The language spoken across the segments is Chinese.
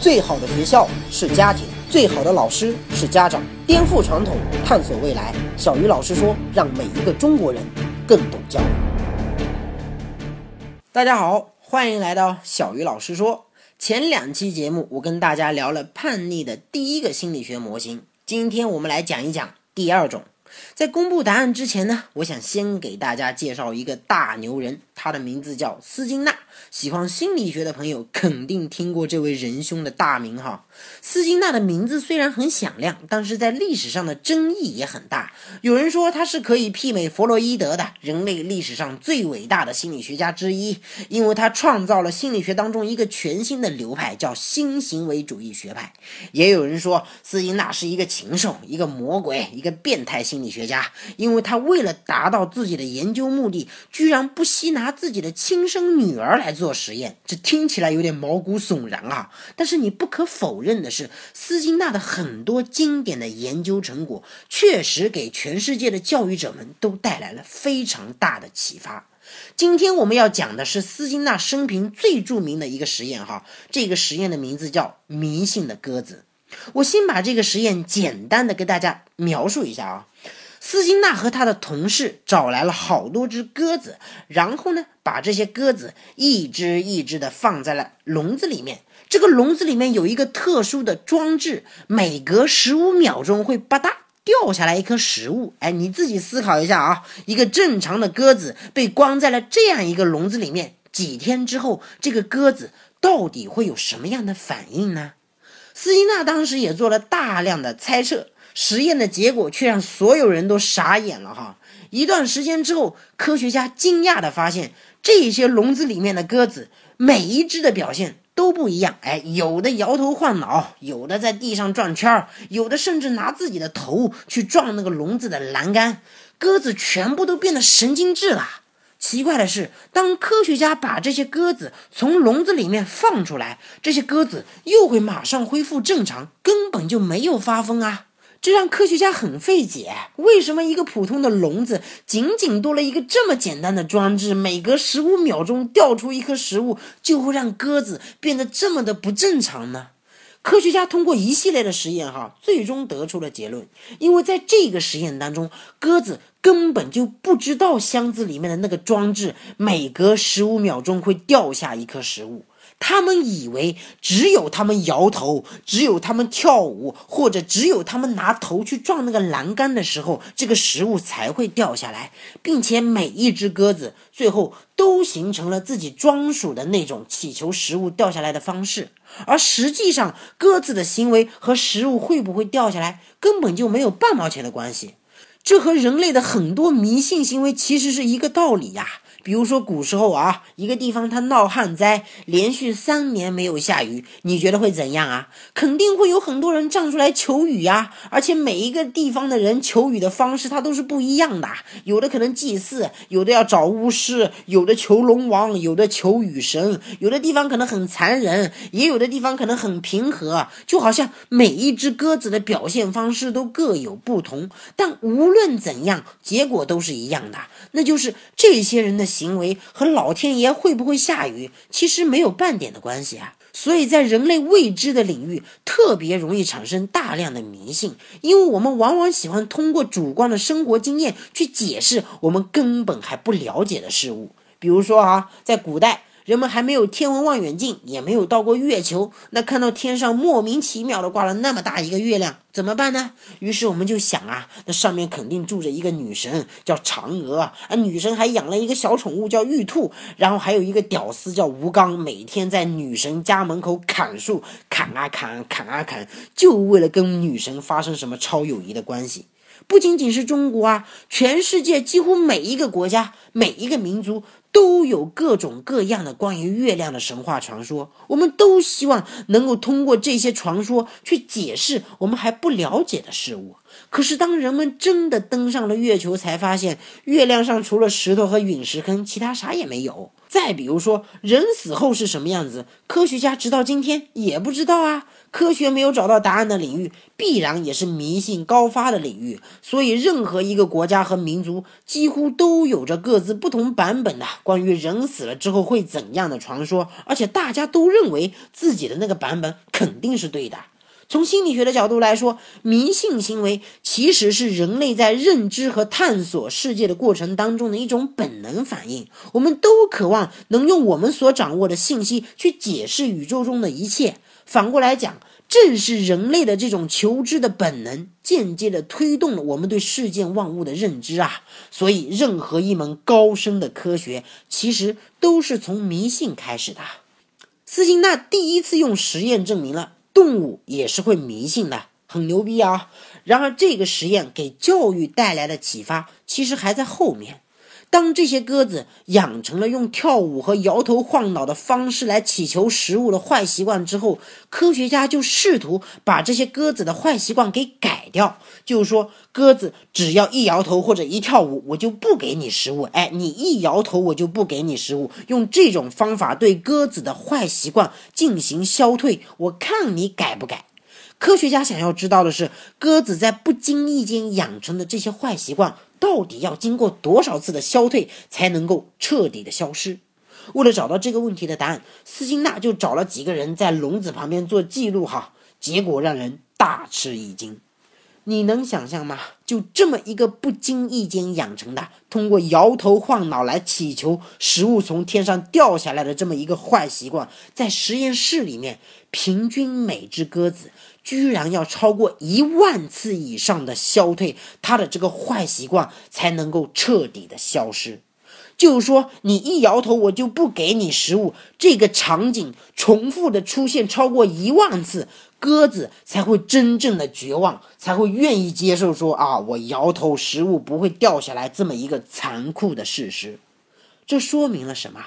最好的学校是家庭，最好的老师是家长。颠覆传统，探索未来。小鱼老师说，让每一个中国人更懂教育。大家好，欢迎来到小鱼老师说。前两期节目，我跟大家聊了叛逆的第一个心理学模型，今天我们来讲一讲第二种。在公布答案之前呢，我想先给大家介绍一个大牛人。他的名字叫斯金纳，喜欢心理学的朋友肯定听过这位仁兄的大名哈。斯金纳的名字虽然很响亮，但是在历史上的争议也很大。有人说他是可以媲美弗洛伊德的人类历史上最伟大的心理学家之一，因为他创造了心理学当中一个全新的流派，叫新行为主义学派。也有人说斯金纳是一个禽兽，一个魔鬼，一个变态心理学家，因为他为了达到自己的研究目的，居然不惜拿。自己的亲生女儿来来做实验，这听起来有点毛骨悚然啊！但是你不可否认的是，斯金纳的很多经典的研究成果，确实给全世界的教育者们都带来了非常大的启发。今天我们要讲的是斯金纳生平最著名的一个实验，哈，这个实验的名字叫“迷信的鸽子”。我先把这个实验简单的给大家描述一下啊。斯金纳和他的同事找来了好多只鸽子，然后呢，把这些鸽子一只一只的放在了笼子里面。这个笼子里面有一个特殊的装置，每隔十五秒钟会吧嗒掉下来一颗食物。哎，你自己思考一下啊，一个正常的鸽子被关在了这样一个笼子里面，几天之后，这个鸽子到底会有什么样的反应呢？斯金纳当时也做了大量的猜测。实验的结果却让所有人都傻眼了哈！一段时间之后，科学家惊讶地发现，这些笼子里面的鸽子每一只的表现都不一样。哎，有的摇头晃脑，有的在地上转圈儿，有的甚至拿自己的头去撞那个笼子的栏杆。鸽子全部都变得神经质了。奇怪的是，当科学家把这些鸽子从笼子里面放出来，这些鸽子又会马上恢复正常，根本就没有发疯啊！这让科学家很费解，为什么一个普通的笼子仅仅多了一个这么简单的装置，每隔十五秒钟掉出一颗食物，就会让鸽子变得这么的不正常呢？科学家通过一系列的实验，哈，最终得出了结论，因为在这个实验当中，鸽子根本就不知道箱子里面的那个装置每隔十五秒钟会掉下一颗食物。他们以为只有他们摇头，只有他们跳舞，或者只有他们拿头去撞那个栏杆的时候，这个食物才会掉下来，并且每一只鸽子最后都形成了自己专属的那种祈求食物掉下来的方式。而实际上，鸽子的行为和食物会不会掉下来根本就没有半毛钱的关系。这和人类的很多迷信行为其实是一个道理呀。比如说古时候啊，一个地方它闹旱灾，连续三年没有下雨，你觉得会怎样啊？肯定会有很多人站出来求雨呀。而且每一个地方的人求雨的方式，它都是不一样的。有的可能祭祀，有的要找巫师，有的求龙王，有的求雨神。有的地方可能很残忍，也有的地方可能很平和。就好像每一只鸽子的表现方式都各有不同，但无论怎样，结果都是一样的，那就是这些人的。行为和老天爷会不会下雨其实没有半点的关系啊！所以在人类未知的领域，特别容易产生大量的迷信，因为我们往往喜欢通过主观的生活经验去解释我们根本还不了解的事物。比如说啊，在古代。人们还没有天文望远镜，也没有到过月球，那看到天上莫名其妙的挂了那么大一个月亮，怎么办呢？于是我们就想啊，那上面肯定住着一个女神，叫嫦娥啊。女神还养了一个小宠物叫玉兔，然后还有一个屌丝叫吴刚，每天在女神家门口砍树，砍啊砍，砍啊砍，就为了跟女神发生什么超友谊的关系。不仅仅是中国啊，全世界几乎每一个国家、每一个民族都有各种各样的关于月亮的神话传说。我们都希望能够通过这些传说去解释我们还不了解的事物。可是当人们真的登上了月球，才发现月亮上除了石头和陨石坑，其他啥也没有。再比如说，人死后是什么样子，科学家直到今天也不知道啊。科学没有找到答案的领域，必然也是迷信高发的领域。所以，任何一个国家和民族几乎都有着各自不同版本的关于人死了之后会怎样的传说，而且大家都认为自己的那个版本肯定是对的。从心理学的角度来说，迷信行为其实是人类在认知和探索世界的过程当中的一种本能反应。我们都渴望能用我们所掌握的信息去解释宇宙中的一切。反过来讲，正是人类的这种求知的本能，间接的推动了我们对世间万物的认知啊。所以，任何一门高深的科学，其实都是从迷信开始的。斯金纳第一次用实验证明了。动物也是会迷信的，很牛逼啊！然而，这个实验给教育带来的启发其实还在后面。当这些鸽子养成了用跳舞和摇头晃脑的方式来祈求食物的坏习惯之后，科学家就试图把这些鸽子的坏习惯给改掉。就是说，鸽子只要一摇头或者一跳舞，我就不给你食物。哎，你一摇头，我就不给你食物。用这种方法对鸽子的坏习惯进行消退，我看你改不改。科学家想要知道的是，鸽子在不经意间养成的这些坏习惯，到底要经过多少次的消退才能够彻底的消失？为了找到这个问题的答案，斯金纳就找了几个人在笼子旁边做记录，哈，结果让人大吃一惊。你能想象吗？就这么一个不经意间养成的，通过摇头晃脑来祈求食物从天上掉下来的这么一个坏习惯，在实验室里面，平均每只鸽子。居然要超过一万次以上的消退，它的这个坏习惯才能够彻底的消失。就是说，你一摇头，我就不给你食物。这个场景重复的出现超过一万次，鸽子才会真正的绝望，才会愿意接受说啊，我摇头，食物不会掉下来这么一个残酷的事实。这说明了什么？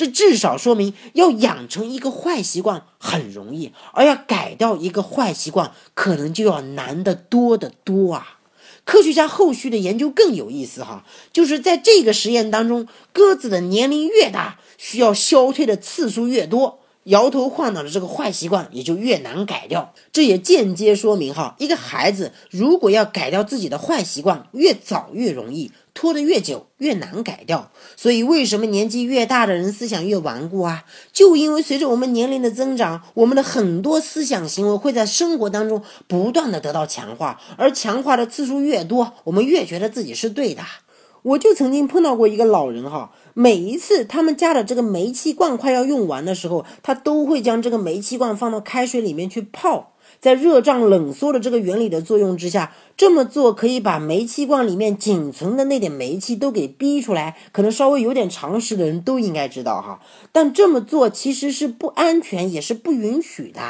这至少说明，要养成一个坏习惯很容易，而要改掉一个坏习惯，可能就要难得多得多啊！科学家后续的研究更有意思哈，就是在这个实验当中，鸽子的年龄越大，需要消退的次数越多。摇头晃脑的这个坏习惯也就越难改掉，这也间接说明哈，一个孩子如果要改掉自己的坏习惯，越早越容易，拖得越久越难改掉。所以为什么年纪越大的人思想越顽固啊？就因为随着我们年龄的增长，我们的很多思想行为会在生活当中不断的得到强化，而强化的次数越多，我们越觉得自己是对的。我就曾经碰到过一个老人哈。每一次他们家的这个煤气罐快要用完的时候，他都会将这个煤气罐放到开水里面去泡，在热胀冷缩的这个原理的作用之下，这么做可以把煤气罐里面仅存的那点煤气都给逼出来。可能稍微有点常识的人都应该知道哈，但这么做其实是不安全，也是不允许的。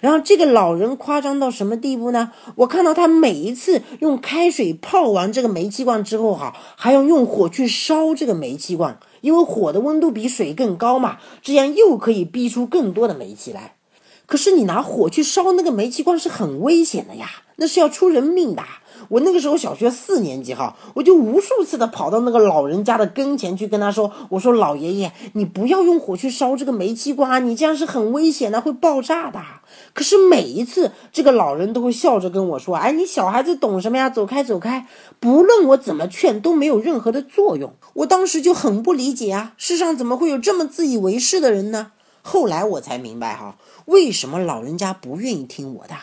然后这个老人夸张到什么地步呢？我看到他每一次用开水泡完这个煤气罐之后，哈，还要用火去烧这个煤气罐，因为火的温度比水更高嘛，这样又可以逼出更多的煤气来。可是你拿火去烧那个煤气罐是很危险的呀，那是要出人命的。我那个时候小学四年级哈，我就无数次的跑到那个老人家的跟前去跟他说：“我说老爷爷，你不要用火去烧这个煤气罐啊，你这样是很危险的，会爆炸的。”可是每一次这个老人都会笑着跟我说：“哎，你小孩子懂什么呀？走开，走开！”不论我怎么劝都没有任何的作用。我当时就很不理解啊，世上怎么会有这么自以为是的人呢？后来我才明白哈，为什么老人家不愿意听我的。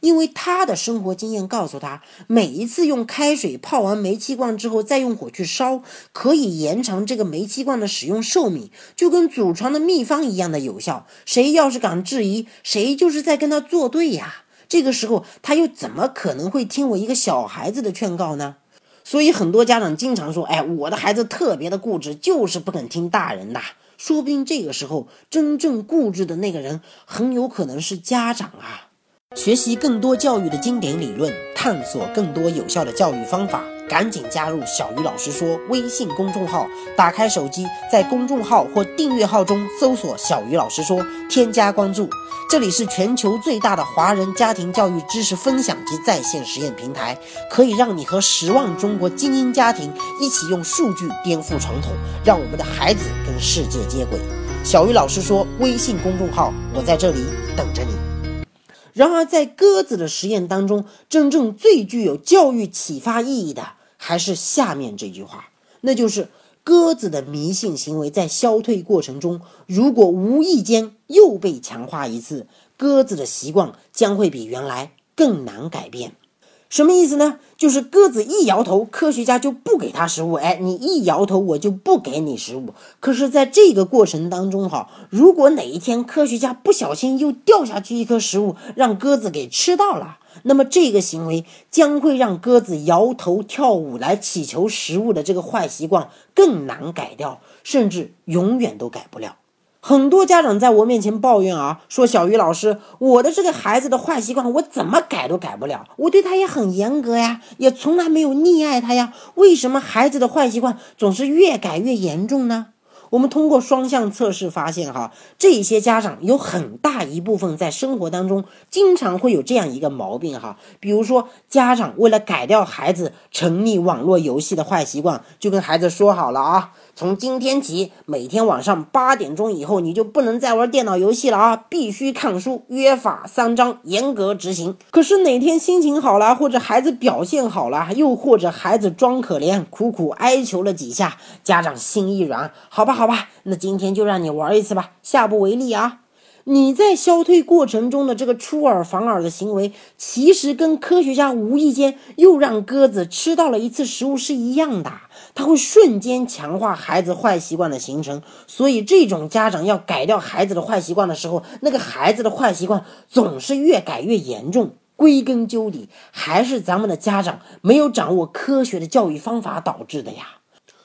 因为他的生活经验告诉他，每一次用开水泡完煤气罐之后，再用火去烧，可以延长这个煤气罐的使用寿命，就跟祖传的秘方一样的有效。谁要是敢质疑，谁就是在跟他作对呀。这个时候，他又怎么可能会听我一个小孩子的劝告呢？所以，很多家长经常说：“哎，我的孩子特别的固执，就是不肯听大人的。”说不定这个时候，真正固执的那个人，很有可能是家长啊。学习更多教育的经典理论，探索更多有效的教育方法。赶紧加入小鱼老师说微信公众号，打开手机，在公众号或订阅号中搜索“小鱼老师说”，添加关注。这里是全球最大的华人家庭教育知识分享及在线实验平台，可以让你和十万中国精英家庭一起用数据颠覆传统，让我们的孩子跟世界接轨。小鱼老师说微信公众号，我在这里等着你。然而，在鸽子的实验当中，真正最具有教育启发意义的，还是下面这句话，那就是鸽子的迷信行为在消退过程中，如果无意间又被强化一次，鸽子的习惯将会比原来更难改变。什么意思呢？就是鸽子一摇头，科学家就不给它食物。哎，你一摇头，我就不给你食物。可是，在这个过程当中，哈，如果哪一天科学家不小心又掉下去一颗食物，让鸽子给吃到了，那么这个行为将会让鸽子摇头跳舞来乞求食物的这个坏习惯更难改掉，甚至永远都改不了。很多家长在我面前抱怨啊，说小鱼老师，我的这个孩子的坏习惯，我怎么改都改不了。我对他也很严格呀，也从来没有溺爱他呀，为什么孩子的坏习惯总是越改越严重呢？我们通过双向测试发现，哈，这些家长有很大一部分在生活当中经常会有这样一个毛病，哈，比如说家长为了改掉孩子沉溺网络游戏的坏习惯，就跟孩子说好了啊。从今天起，每天晚上八点钟以后，你就不能再玩电脑游戏了啊！必须看书，约法三章，严格执行。可是哪天心情好了，或者孩子表现好了，又或者孩子装可怜，苦苦哀求了几下，家长心一软，好吧，好吧，那今天就让你玩一次吧，下不为例啊！你在消退过程中的这个出尔反尔的行为，其实跟科学家无意间又让鸽子吃到了一次食物是一样的，它会瞬间强化孩子坏习惯的形成。所以，这种家长要改掉孩子的坏习惯的时候，那个孩子的坏习惯总是越改越严重。归根究底，还是咱们的家长没有掌握科学的教育方法导致的呀。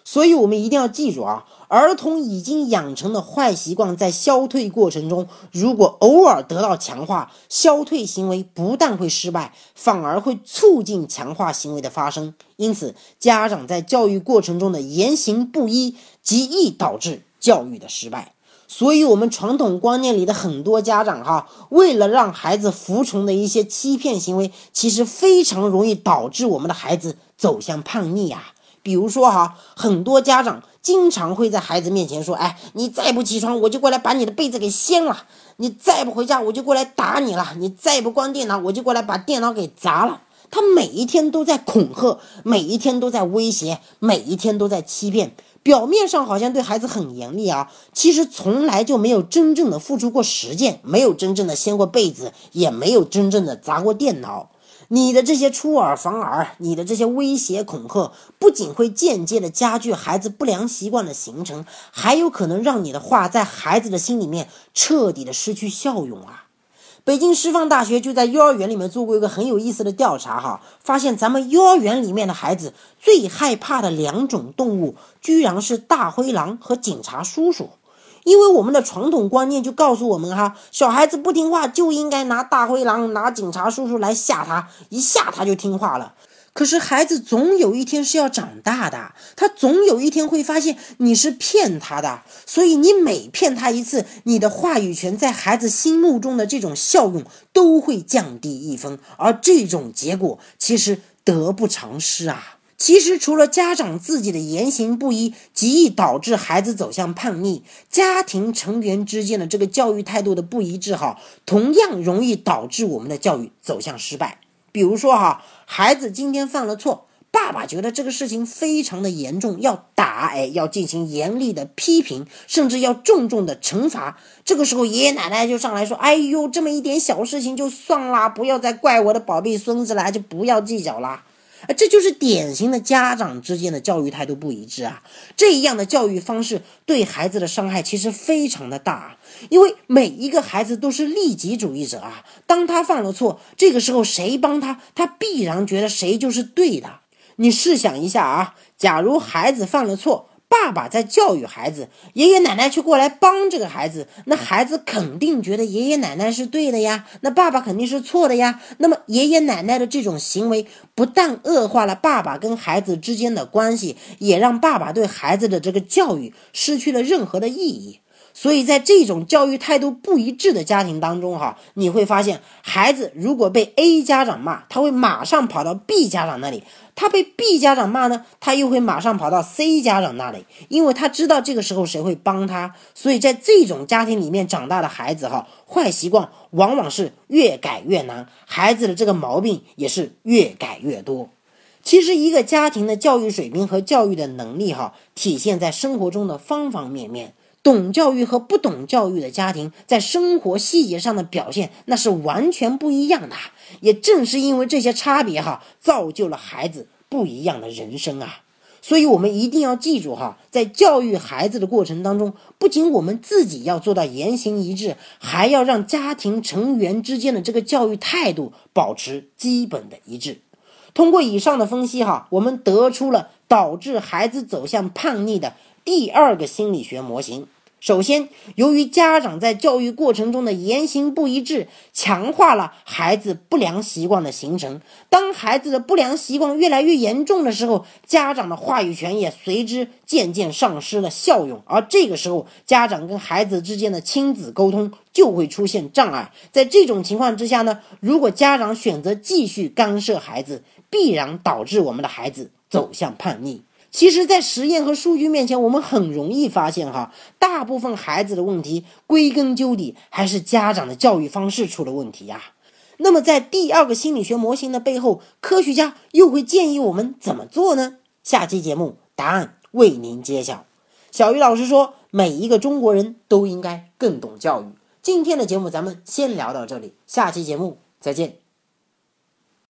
所以，我们一定要记住啊，儿童已经养成的坏习惯，在消退过程中，如果偶尔得到强化，消退行为不但会失败，反而会促进强化行为的发生。因此，家长在教育过程中的言行不一，极易导致教育的失败。所以，我们传统观念里的很多家长哈，为了让孩子服从的一些欺骗行为，其实非常容易导致我们的孩子走向叛逆呀。比如说哈，很多家长经常会在孩子面前说：“哎，你再不起床，我就过来把你的被子给掀了；你再不回家，我就过来打你了；你再不关电脑，我就过来把电脑给砸了。”他每一天都在恐吓，每一天都在威胁，每一天都在欺骗。表面上好像对孩子很严厉啊，其实从来就没有真正的付出过实践，没有真正的掀过被子，也没有真正的砸过电脑。你的这些出尔反尔，你的这些威胁恐吓，不仅会间接的加剧孩子不良习惯的形成，还有可能让你的话在孩子的心里面彻底的失去效用啊！北京师范大学就在幼儿园里面做过一个很有意思的调查哈，发现咱们幼儿园里面的孩子最害怕的两种动物，居然是大灰狼和警察叔叔。因为我们的传统观念就告诉我们哈，小孩子不听话就应该拿大灰狼、拿警察叔叔来吓他，一吓他就听话了。可是孩子总有一天是要长大的，他总有一天会发现你是骗他的，所以你每骗他一次，你的话语权在孩子心目中的这种效用都会降低一分，而这种结果其实得不偿失啊。其实，除了家长自己的言行不一，极易导致孩子走向叛逆；家庭成员之间的这个教育态度的不一致，哈，同样容易导致我们的教育走向失败。比如说，哈，孩子今天犯了错，爸爸觉得这个事情非常的严重，要打，哎，要进行严厉的批评，甚至要重重的惩罚。这个时候，爷爷奶奶就上来说：“哎呦，这么一点小事情就算啦，不要再怪我的宝贝孙子啦，就不要计较啦。”啊，这就是典型的家长之间的教育态度不一致啊！这样的教育方式对孩子的伤害其实非常的大，因为每一个孩子都是利己主义者啊。当他犯了错，这个时候谁帮他，他必然觉得谁就是对的。你试想一下啊，假如孩子犯了错。爸爸在教育孩子，爷爷奶奶却过来帮这个孩子，那孩子肯定觉得爷爷奶奶是对的呀，那爸爸肯定是错的呀。那么爷爷奶奶的这种行为，不但恶化了爸爸跟孩子之间的关系，也让爸爸对孩子的这个教育失去了任何的意义。所以在这种教育态度不一致的家庭当中，哈，你会发现，孩子如果被 A 家长骂，他会马上跑到 B 家长那里；他被 B 家长骂呢，他又会马上跑到 C 家长那里，因为他知道这个时候谁会帮他。所以在这种家庭里面长大的孩子，哈，坏习惯往往是越改越难，孩子的这个毛病也是越改越多。其实，一个家庭的教育水平和教育的能力，哈，体现在生活中的方方面面。懂教育和不懂教育的家庭，在生活细节上的表现，那是完全不一样的。也正是因为这些差别，哈，造就了孩子不一样的人生啊。所以，我们一定要记住，哈，在教育孩子的过程当中，不仅我们自己要做到言行一致，还要让家庭成员之间的这个教育态度保持基本的一致。通过以上的分析，哈，我们得出了导致孩子走向叛逆的第二个心理学模型。首先，由于家长在教育过程中的言行不一致，强化了孩子不良习惯的形成。当孩子的不良习惯越来越严重的时候，家长的话语权也随之渐渐丧失了效用。而这个时候，家长跟孩子之间的亲子沟通就会出现障碍。在这种情况之下呢，如果家长选择继续干涉孩子，必然导致我们的孩子走向叛逆。其实，在实验和数据面前，我们很容易发现，哈，大部分孩子的问题归根究底还是家长的教育方式出了问题呀。那么，在第二个心理学模型的背后，科学家又会建议我们怎么做呢？下期节目答案为您揭晓。小鱼老师说，每一个中国人都应该更懂教育。今天的节目咱们先聊到这里，下期节目再见。